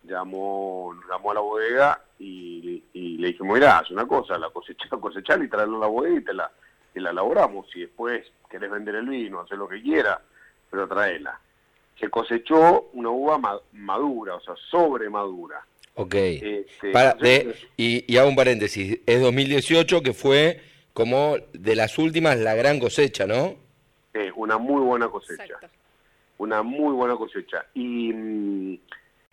llamó, llamó a la bodega y, y le dijimos, mira, haz una cosa, la cosecha, cosechar y traerlo a la bodega y te la, te la elaboramos, si después querés vender el vino, hacer lo que quieras, pero traela. Se cosechó una uva ma- madura, o sea, sobre madura. Ok. Este, Para, entonces, de, y, y hago un paréntesis, es 2018 que fue como de las últimas la gran cosecha, ¿no? eh, una muy buena cosecha. Una muy buena cosecha. Y mm,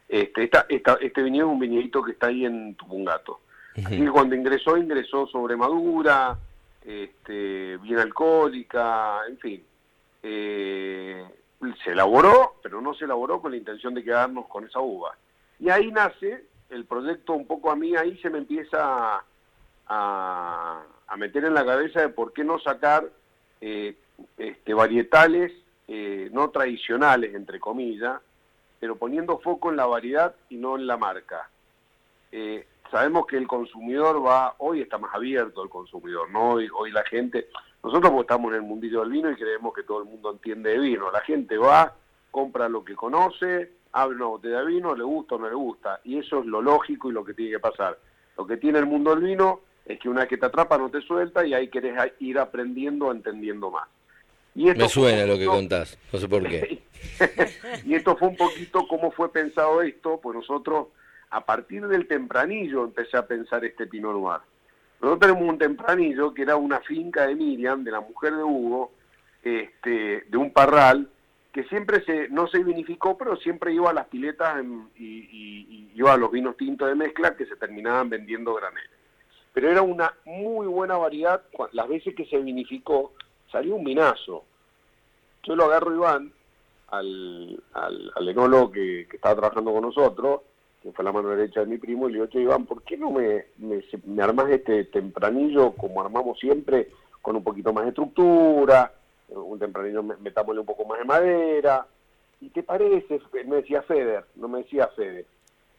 este, esta, esta- este viñedo es un viñedito que está ahí en Tupungato. Así que cuando ingresó, ingresó sobre madura, este, bien alcohólica, en fin. Eh, se elaboró, pero no se elaboró con la intención de quedarnos con esa uva. Y ahí nace el proyecto un poco a mí, ahí se me empieza a, meter en la cabeza de por qué no sacar eh, este, varietales eh, no tradicionales, entre comillas, pero poniendo foco en la variedad y no en la marca. Eh, sabemos que el consumidor va, hoy está más abierto el consumidor, ¿no? Hoy, hoy la gente, nosotros porque estamos en el mundillo del vino y creemos que todo el mundo entiende de vino, la gente va, compra lo que conoce, abre una botella de vino, le gusta o no le gusta, y eso es lo lógico y lo que tiene que pasar. Lo que tiene el mundo del vino es que una vez que te atrapa no te suelta y ahí querés ir aprendiendo, entendiendo más. Y esto Me suena lo que contás, no sé por qué. y esto fue un poquito cómo fue pensado esto, pues nosotros a partir del tempranillo empecé a pensar este Pinot Noir. Nosotros tenemos un tempranillo que era una finca de Miriam, de la mujer de Hugo, este, de un parral, que siempre se, no se vinificó, pero siempre iba a las piletas y, iba a los vinos tintos de mezcla que se terminaban vendiendo granel. Pero era una muy buena variedad, las veces que se vinificó salió un vinazo. Yo lo agarro Iván, al, al, al enólogo que estaba trabajando con nosotros, que fue la mano derecha de mi primo, y le digo, "Che, Iván, ¿por qué no me, me, me armás este tempranillo como armamos siempre, con un poquito más de estructura, un tempranillo me- metámosle un poco más de madera? ¿Y te parece? Me decía Feder, no me decía Feder.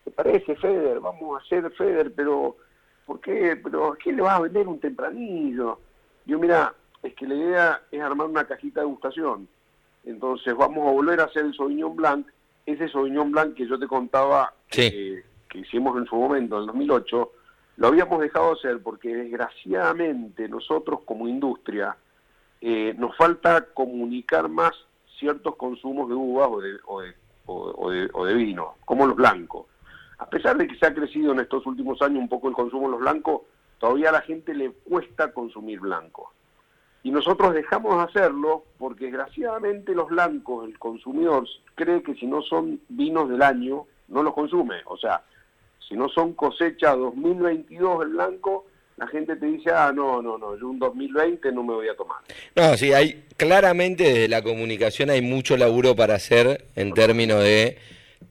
¿Te parece, Feder? Vamos a hacer Feder, pero ¿por qué? ¿Pero a quién le vas a vender un tempranillo? Yo, mira, es que la idea es armar una cajita de gustación. Entonces vamos a volver a hacer el Sauvignon Blanc. Ese Sauvignon Blanc que yo te contaba eh, que hicimos en su momento, en el 2008, lo habíamos dejado de hacer porque desgraciadamente nosotros como industria eh, nos falta comunicar más ciertos consumos de uvas o de, o de, o- de- o de vino, como los blancos. A pesar de que se ha crecido en estos últimos años un poco el consumo de los blancos, todavía a la gente le cuesta consumir blancos. Y nosotros dejamos de hacerlo porque desgraciadamente los blancos, el consumidor cree que si no son vinos del año, no los consume. O sea, si no son cosecha 2022 el blanco, la gente te dice, ah, no, no, no, yo un 2020 no me voy a tomar. No, sí, hay claramente desde la comunicación hay mucho laburo para hacer en términos de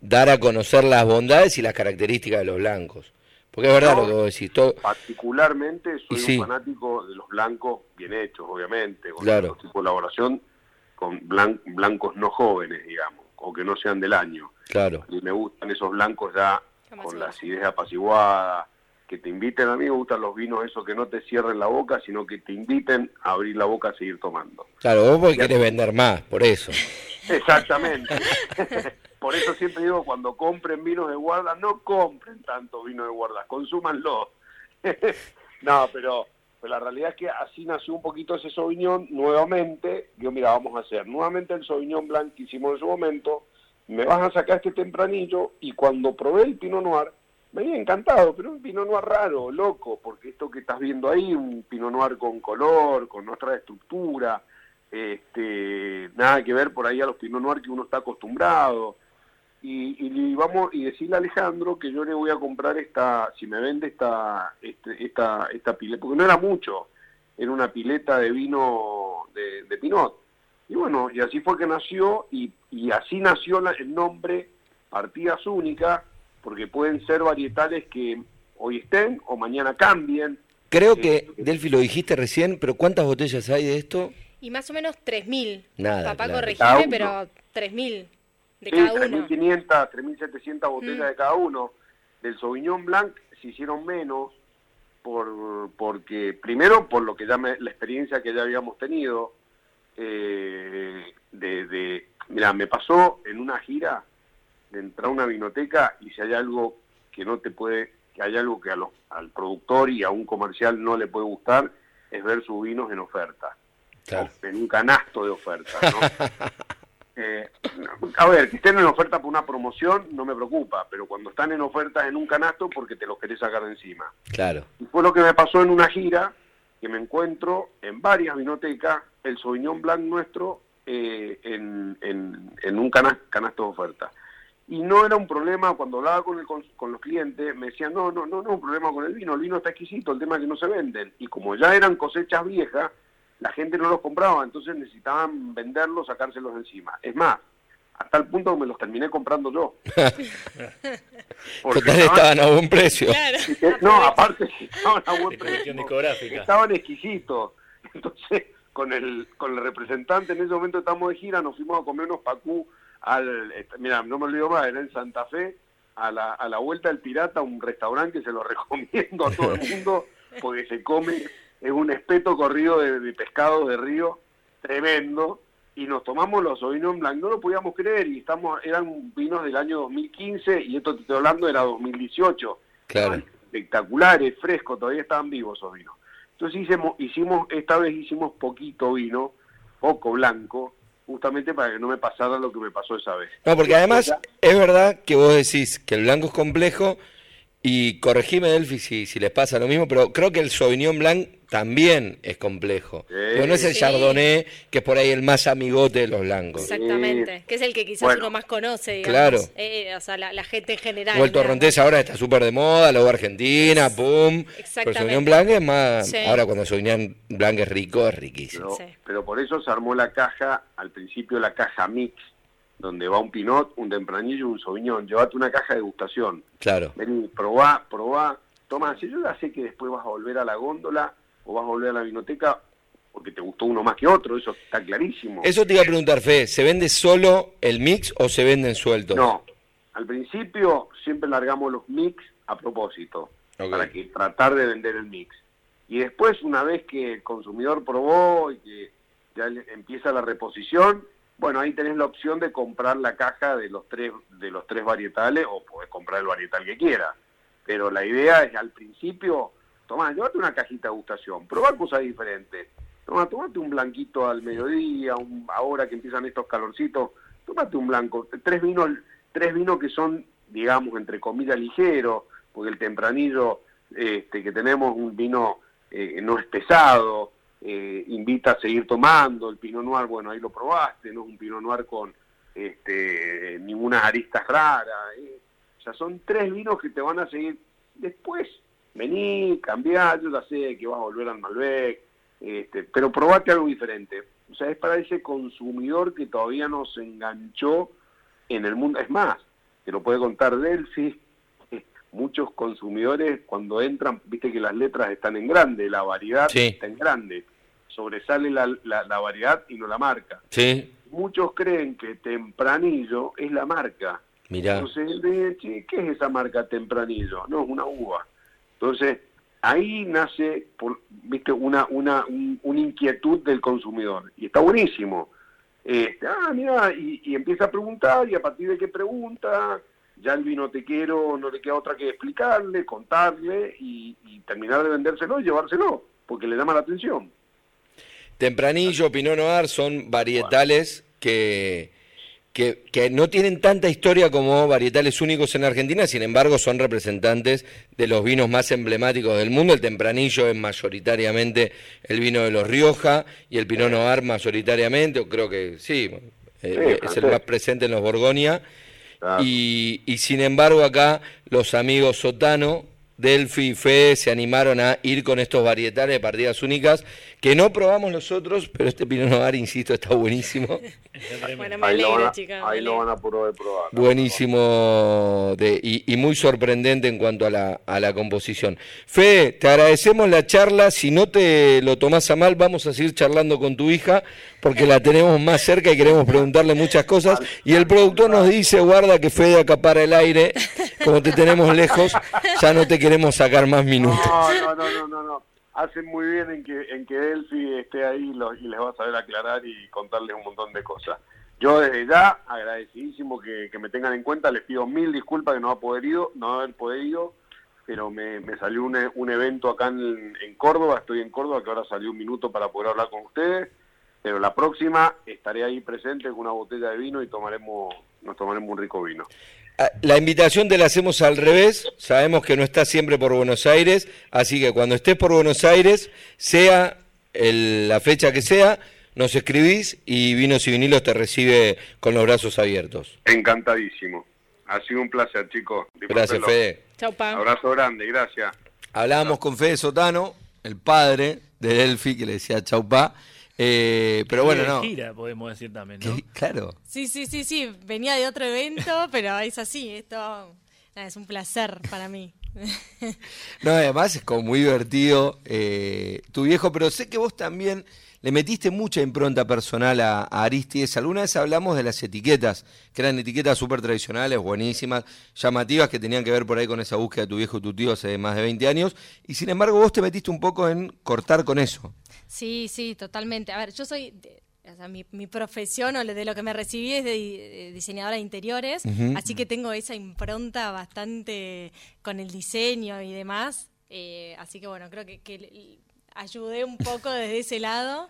dar a conocer las bondades y las características de los blancos. Porque es verdad No. lo que vos decís. todo- Particularmente soy sí. un fanático de los blancos bien hechos, obviamente, con Claro. de elaboración, con blan- blancos no jóvenes, digamos, o que no sean del año. Claro. Y me gustan esos blancos ya con la acidez apaciguada, que te inviten, a mí me gustan los vinos esos que no te cierren la boca, sino que te inviten a abrir la boca a seguir tomando. Claro, vos porque querés vender más, por eso. Exactamente. Por eso siempre digo, cuando compren vinos de guarda, no compren tanto vino de guarda, consúmanlo. no, pero, la realidad es que así nació un poquito ese Sauvignon nuevamente. Digo, mira, vamos a hacer nuevamente el Sauvignon Blanc que hicimos en su momento. Me vas a sacar este tempranillo y cuando probé el Pinot Noir, me había encantado, pero un Pinot Noir raro, loco, porque esto que estás viendo ahí, un Pinot Noir con color, con otra estructura, este, nada que ver por ahí a los Pinot Noir que uno está acostumbrado. Y, y vamos y decirle a Alejandro que yo le voy a comprar esta, si me vende esta, este, esta, esta pileta, porque no era mucho, era una pileta de vino de, de Pinot. Y bueno, y así fue que nació, y, y así nació la- el nombre Partidas Únicas, porque pueden ser varietales que hoy estén o mañana cambien. Creo que, Delphi, lo dijiste recién, pero ¿cuántas botellas hay de esto? Y más o menos 3.000. Nada, Papá, claro. corregime, pero 3.000 de Sí, cada uno. 3.500, 3.700 botellas Mm. de cada uno. Del Sauvignon Blanc se hicieron menos por porque primero por lo que ya me- la experiencia que ya habíamos tenido eh, de, de mira me pasó en una gira de entrar a una vinoteca y si hay algo que no te puede que hay algo que a los- al productor y a un comercial no le puede gustar es ver sus vinos en oferta en un canasto de oferta ¿no? Eh, a ver, que estén en oferta por una promoción no me preocupa, pero cuando están en oferta en un canasto porque te los querés sacar de encima. Claro. Y fue lo que me pasó en una gira, que me encuentro en varias vinotecas el Sauvignon Blanc nuestro eh, en, en- en un cana- canasto de oferta. Y no era un problema, cuando hablaba con, el, con, con los clientes, me decían, no, no, no, no, un problema con el vino, el vino está exquisito, el tema es que no se venden. Y como ya eran cosechas viejas, la gente no los compraba, entonces necesitaban venderlos, sacárselos de encima. Es más, hasta el punto que me los terminé comprando yo. Porque Total estaban a buen precio. Eh, No, aparte estaban a buen precio. Estaban exquisitos. Entonces, con el, con el representante en ese momento estamos de gira, nos fuimos a comer unos pacú al, este, mira, no me olvido más, era en Santa Fe, a la, a la vuelta del Pirata, un restaurante que se lo recomiendo a todo el mundo, porque se come, es un espeto corrido de, de pescado de río, tremendo, y nos tomamos los Sauvignon Blanc, no lo podíamos creer, y estamos eran vinos del año 2015, y esto te estoy hablando era 2018. Claro. Espectaculares, frescos, todavía estaban vivos esos vinos. Entonces hicimos, hicimos, esta vez hicimos poquito vino, poco blanco, justamente para que no me pasara lo que me pasó esa vez. No, porque además es verdad que vos decís que el blanco es complejo y corregime, Delphi, si, si les pasa lo mismo, pero creo que el Sauvignon Blanc también es complejo. Pero no es el Sí. Chardonnay, que es por ahí el más amigote de los blancos. Exactamente, que es el que quizás Bueno. uno más conoce, digamos. Claro. Eh, o sea, la, la gente en general. O el torrontés ahora está súper de moda, luego Argentina, pum. Pero el Exactamente. Sauvignon Blanc es más... Sí. Ahora cuando el Sauvignon Blanc es rico, es riquísimo. Pero, pero por eso se armó la caja, al principio la caja mix, donde va un pinot, un tempranillo y un sauvignon. Llevate una caja de degustación. Claro. Vení, probá, probá. Toma, si yo ya sé que después vas a volver a la góndola o vas a volver a la vinoteca porque te gustó uno más que otro, eso está clarísimo. Eso te iba a preguntar, Fe, ¿se vende solo el mix o se venden sueltos? No, al principio siempre largamos los mix a propósito, para que tratar de vender el mix. Y después, una vez que el consumidor probó y que ya empieza la reposición, bueno, ahí tenés la opción de comprar la caja de los tres de los tres varietales o podés comprar el varietal que quieras. Pero la idea es al principio, tomá, llévate una cajita de gustación, probá cosas diferentes. Toma, tomate un blanquito al mediodía, un- ahora que empiezan estos calorcitos, tómate un blanco, tres vinos, tres vinos que son, digamos, entre comillas, ligeros, porque el tempranillo este, que tenemos, un vino eh, no es pesado, eh, invita a seguir tomando, el Pinot Noir, bueno, ahí lo probaste, no es un Pinot Noir con este, ninguna arista rara, eh. o sea, son tres vinos que te van a seguir después, vení, cambiá, yo ya sé que vas a volver al Malbec, este, pero probate algo diferente. O sea, es para ese consumidor que todavía no se enganchó en el mundo. Es más, te lo puede contar Delphi, muchos consumidores cuando entran, viste que las letras están en grande, la variedad Sí. está en grande, sobresale la, la- la variedad y no la marca. Sí, Muchos creen que Tempranillo es la marca. mirá. Entonces, de, che, ¿qué es esa marca Tempranillo? No, es una uva. Entonces, ahí nace, por, viste, una, una, un- una inquietud del consumidor. Y está buenísimo. Este, ah, mira, y, y empieza a preguntar, y a partir de qué pregunta, ya el vinotequero no le queda otra que explicarle, contarle, y, y terminar de vendérselo y llevárselo, porque le llama la atención. Tempranillo, Pinot Noir son varietales que, que, que no tienen tanta historia como varietales únicos en Argentina, sin embargo son representantes de los vinos más emblemáticos del mundo. El Tempranillo es mayoritariamente el vino de los Rioja y el Pinot Noir mayoritariamente, o creo que sí, eh, es el más presente en los Borgoña. Y, y sin embargo acá los amigos Sotano, Delphi y Fe se animaron a ir con estos varietales de partidas únicas que no probamos nosotros, pero este Pinot Noir, insisto, está buenísimo. Bueno, me Ahí lo van alegro, a, chicas. ahí lo van a poder probar. Buenísimo de, y, y muy sorprendente en cuanto a la, a la composición. Fe, te agradecemos la charla. Si no te lo tomás a mal, vamos a seguir charlando con tu hija porque la tenemos más cerca y queremos preguntarle muchas cosas. Y el productor nos dice, guarda que Fede acapara el aire. Como te tenemos lejos, ya no te queremos sacar más minutos. No, no, no, no, no, no. Hacen muy bien en que en que Delphi esté ahí y lo- y les va a saber aclarar y contarles un montón de cosas. Yo desde ya, agradecidísimo que, que me tengan en cuenta, les pido mil disculpas de no haber podido, no haber podido, pero me, me salió un, un evento acá en, en Córdoba, estoy en Córdoba, que ahora salió un minuto para poder hablar con ustedes, pero la próxima estaré ahí presente con una botella de vino y tomaremos, nos tomaremos un rico vino. Ah, La invitación te la hacemos al revés. Sabemos que no estás siempre por Buenos Aires, así que cuando estés por Buenos Aires, sea el- la fecha que sea, nos escribís y Vinos y Vinilos te recibe con los brazos abiertos. Encantadísimo. Ha sido un placer, chicos. Gracias. Fede. Chau, pa. Abrazo grande, gracias. Hablábamos con Fede Sotano, el padre de Delphi, que le decía chaupá. Eh, pero bueno, De no. gira, podemos decir también, ¿no? Que- claro. Sí, sí, sí, sí. Venía de otro evento, pero es así. Esto nada, es un placer para mí. No, además es como muy divertido eh, tu viejo, pero sé que vos también le metiste mucha impronta personal a, a Aristides. Alguna vez hablamos de las etiquetas, que eran etiquetas súper tradicionales, buenísimas, llamativas, que tenían que ver por ahí con esa búsqueda de tu viejo y tu tío hace más de 20 años. Y sin embargo vos te metiste un poco en cortar con eso. Sí, sí, totalmente. A ver, yo soy, de- o sea, mi, mi profesión o de lo que me recibí es de, de diseñadora de interiores, así que tengo esa impronta bastante con el diseño y demás. eh, así que bueno, creo que, ayudé un poco desde ese lado.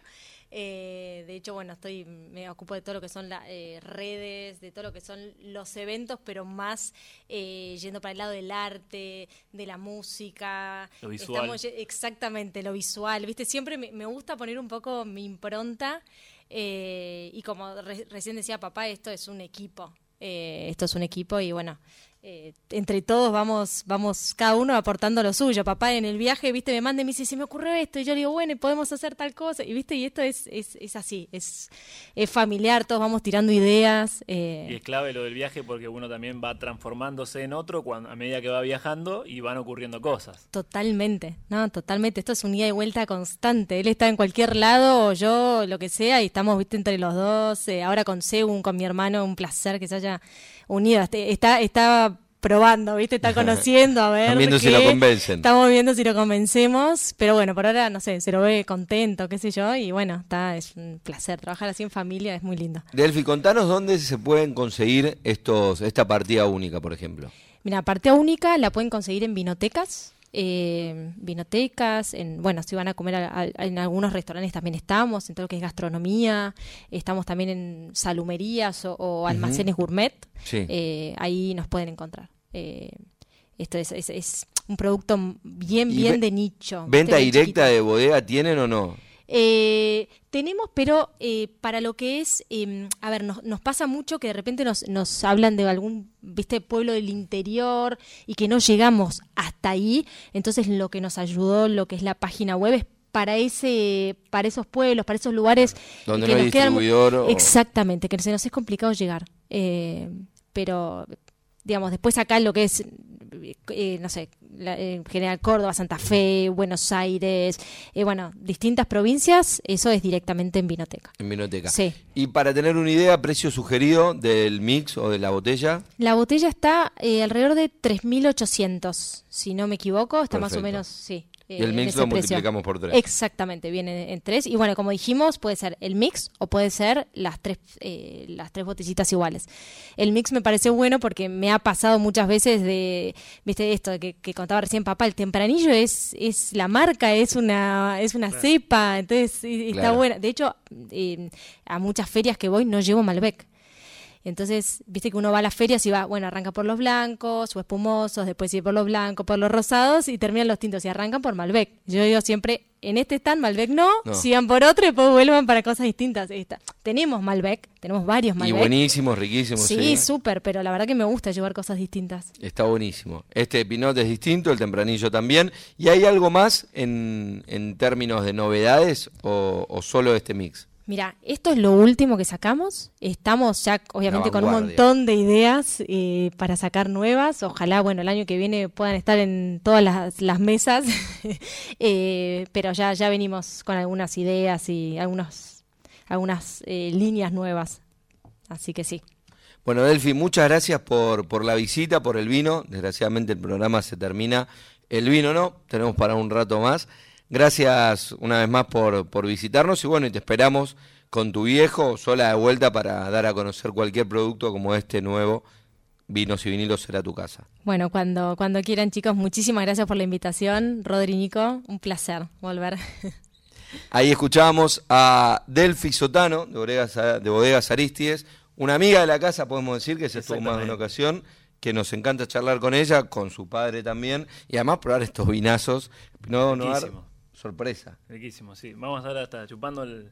Eh, de hecho, bueno, estoy me ocupo de todo lo que son las redes, de todo lo que son los eventos, pero más eh, yendo para el lado del arte, de la música. Lo visual. Estamos exactamente, lo visual. Viste, siempre me, me gusta poner un poco mi impronta. eh, y como re- recién decía papá, esto es un equipo. Eh, esto es un equipo y bueno, eh, entre todos vamos, vamos cada uno aportando lo suyo. Papá en el viaje, viste, me manda y me dice, se me ocurrió esto, y yo le digo, bueno, y podemos hacer tal cosa, y viste, y esto es, es, es así, es, es familiar, todos vamos tirando ideas. eh, Y es clave lo del viaje porque uno también va transformándose en otro cuando, a medida que va viajando y van ocurriendo cosas. Totalmente, no, totalmente. Esto es un ida y vuelta constante. Él está en cualquier lado o yo, lo que sea, y estamos, viste, entre los dos. Eh, ahora con Segun, con mi hermano, un placer que se haya unido. Este- Está, está probando, viste, está conociendo, a ver. Están viendo si lo convencen. Estamos viendo si lo convencemos, pero bueno, por ahora, no sé, se lo ve contento, qué sé yo, y bueno, está, es un placer. Trabajar así en familia es muy lindo. Delphi, contanos dónde se pueden conseguir estos esta partida única, por ejemplo. Mira, partida única la pueden conseguir en vinotecas. Eh, vinotecas, en, bueno, si van a comer a- a- en algunos restaurantes también estamos, en todo lo que es gastronomía, estamos también en salumerías o, almacenes gourmet, Sí. eh, ahí nos pueden encontrar. Eh, esto es, es, es un producto bien, bien ve- de nicho. ¿Venta directa de bodega tienen o no? Eh, tenemos, pero eh, para lo que es, eh, a ver, nos, nos pasa mucho que de repente nos, nos hablan de algún, viste, pueblo del interior y que no llegamos hasta ahí. Entonces lo que nos ayudó, lo que es la página web es para ese, para esos pueblos, para esos lugares Donde que no hay nos quedan distribuidor o- Exactamente, que se nos es complicado llegar. Eh, pero digamos, después acá lo que es, eh, no sé, la- en general Córdoba, Santa Fe, Buenos Aires, eh, bueno, distintas provincias, eso es directamente en Vinoteca. En Vinoteca. Sí. Y para tener una idea, precio sugerido del mix o de la botella. La botella está eh, alrededor de 3.800, si no me equivoco, está más o menos, sí. Y el mix lo precio. multiplicamos por tres. Exactamente, viene en tres. Y bueno, como dijimos, puede ser el mix o puede ser las tres, eh, las tres botellitas iguales. El mix me parece bueno porque me ha pasado muchas veces de, viste esto que, que contaba recién papá, el tempranillo es, es la marca, es una, es una cepa, entonces eh, está Claro. buena. De hecho, eh, a muchas ferias que voy no llevo Malbec. Entonces, viste que uno va a las ferias y va, bueno, arranca por los blancos o espumosos, después sigue por los blancos, por los rosados y terminan los tintos y arrancan por Malbec. Yo digo siempre, en este stand Malbec no, No. sigan por otro y después vuelvan para cosas distintas. Esta- Tenemos Malbec, tenemos varios Y Malbec. buenísimo, riquísimo. Sí, súper, pero la verdad que me gusta llevar cosas distintas. Está buenísimo. Este pinot es distinto, el tempranillo también. ¿Y hay algo más en, en términos de novedades o, o solo este mix? Mira, esto es lo último que sacamos. Estamos ya, obviamente, con un montón de ideas eh, para sacar nuevas. Ojalá, bueno, el año que viene puedan estar en todas las, las mesas. Eh, pero ya, ya venimos con algunas ideas y algunos, algunas eh, líneas nuevas. Así que sí. Bueno, Delphi, muchas gracias por, por la visita, por el vino. Desgraciadamente el programa se termina. El vino no, tenemos para un rato más. Gracias una vez más por, por visitarnos y bueno, y te esperamos con tu viejo sola de vuelta para dar a conocer cualquier producto como este nuevo. Vinos y vinilos será tu casa. Bueno, cuando, cuando quieran, chicos, muchísimas gracias por la invitación. Rodri Nico, un placer volver. Ahí escuchábamos a Delphi Sotano, de Bodegas, de Bodegas Aristides, una amiga de la casa, podemos decir, que se estuvo más de una ocasión, que nos encanta charlar con ella, con su padre también, y además probar estos vinazos. No, no. Sorpresa. Riquísimo, sí. Vamos a estar hasta chupando el-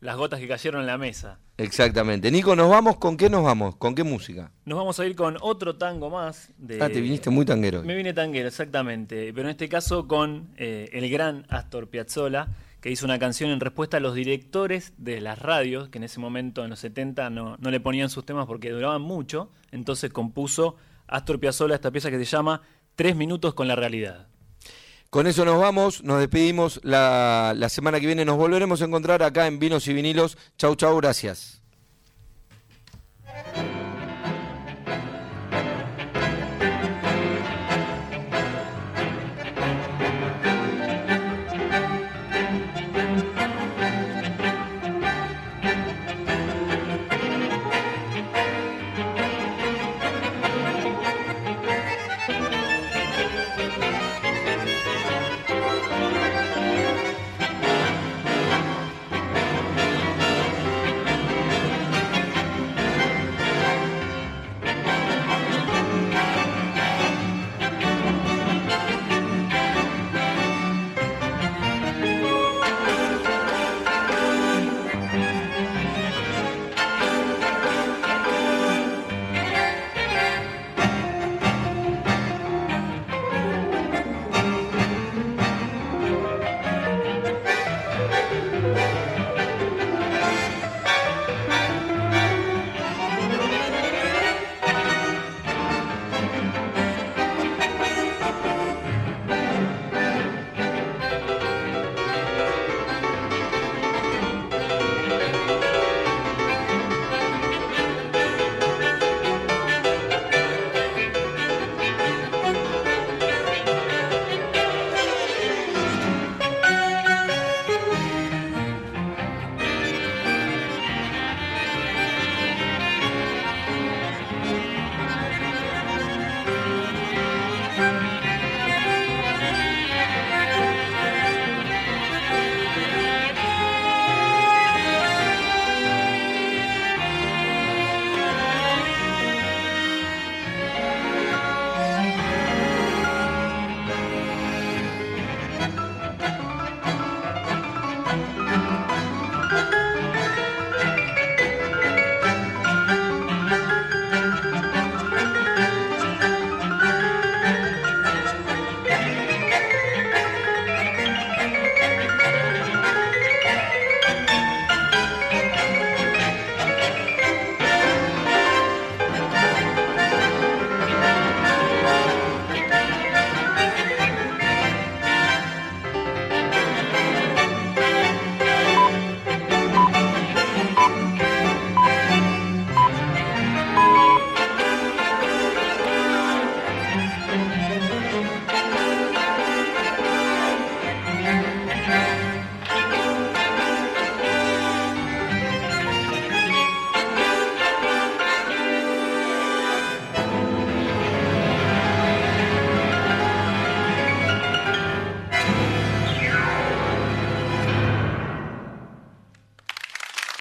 las gotas que cayeron en la mesa. Exactamente. Nico, ¿nos vamos? ¿Con qué nos vamos? ¿Con qué música? Nos vamos a ir con otro tango más. De... Ah, te viniste muy tanguero hoy. Me vine tanguero, exactamente. Pero en este caso con eh, el gran Astor Piazzolla, que hizo una canción en respuesta a los directores de las radios, que en ese momento, en los 70, no, no le ponían sus temas porque duraban mucho. Entonces compuso Astor Piazzolla esta pieza que se llama Tres minutos con la realidad. Con eso nos vamos, nos despedimos. La, la semana que viene nos volveremos a encontrar acá en Vinos y Vinilos. Chau, chau, gracias.